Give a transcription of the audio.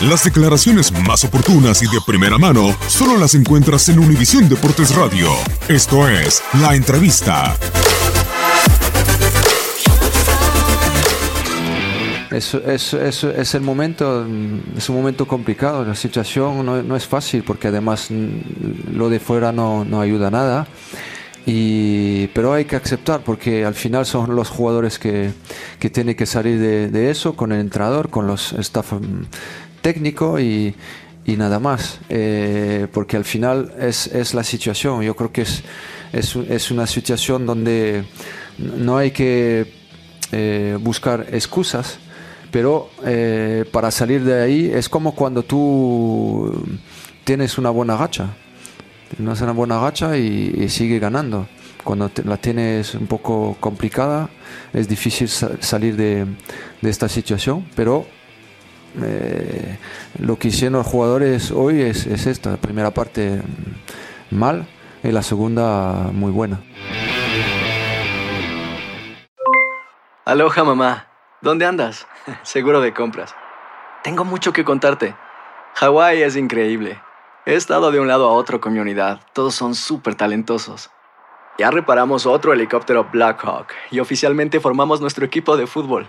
Las declaraciones más oportunas y de primera mano solo las encuentras en Univisión Deportes Radio. Esto es La Entrevista. Es, es, el momento, es un momento complicado, la situación no, es fácil porque además lo de fuera no, ayuda nada. Y, pero hay que aceptar porque al final son los jugadores que, que tienen que salir de, de eso con el entrenador, con los staff mm, técnico y, y nada más. Eh, porque al final es, es, la situación. Yo creo que es, es, es una situación donde no hay que eh, buscar excusas, pero eh, para salir de ahí es como cuando tú tienes una buena gacha. Tienes una buena gacha y, y sigue ganando. Cuando te, la tienes un poco complicada, es difícil sa salir de, de esta situación, pero eh, lo que hicieron los jugadores hoy es, es, esta, la primera parte mal y la segunda muy buena. Aloha mamá, ¿dónde andas? Seguro de compras. Tengo mucho que contarte. Hawái es increíble. He estado de un lado a otro con mi unidad, todos son súper talentosos. Ya reparamos otro helicóptero Blackhawk y oficialmente formamos nuestro equipo de fútbol.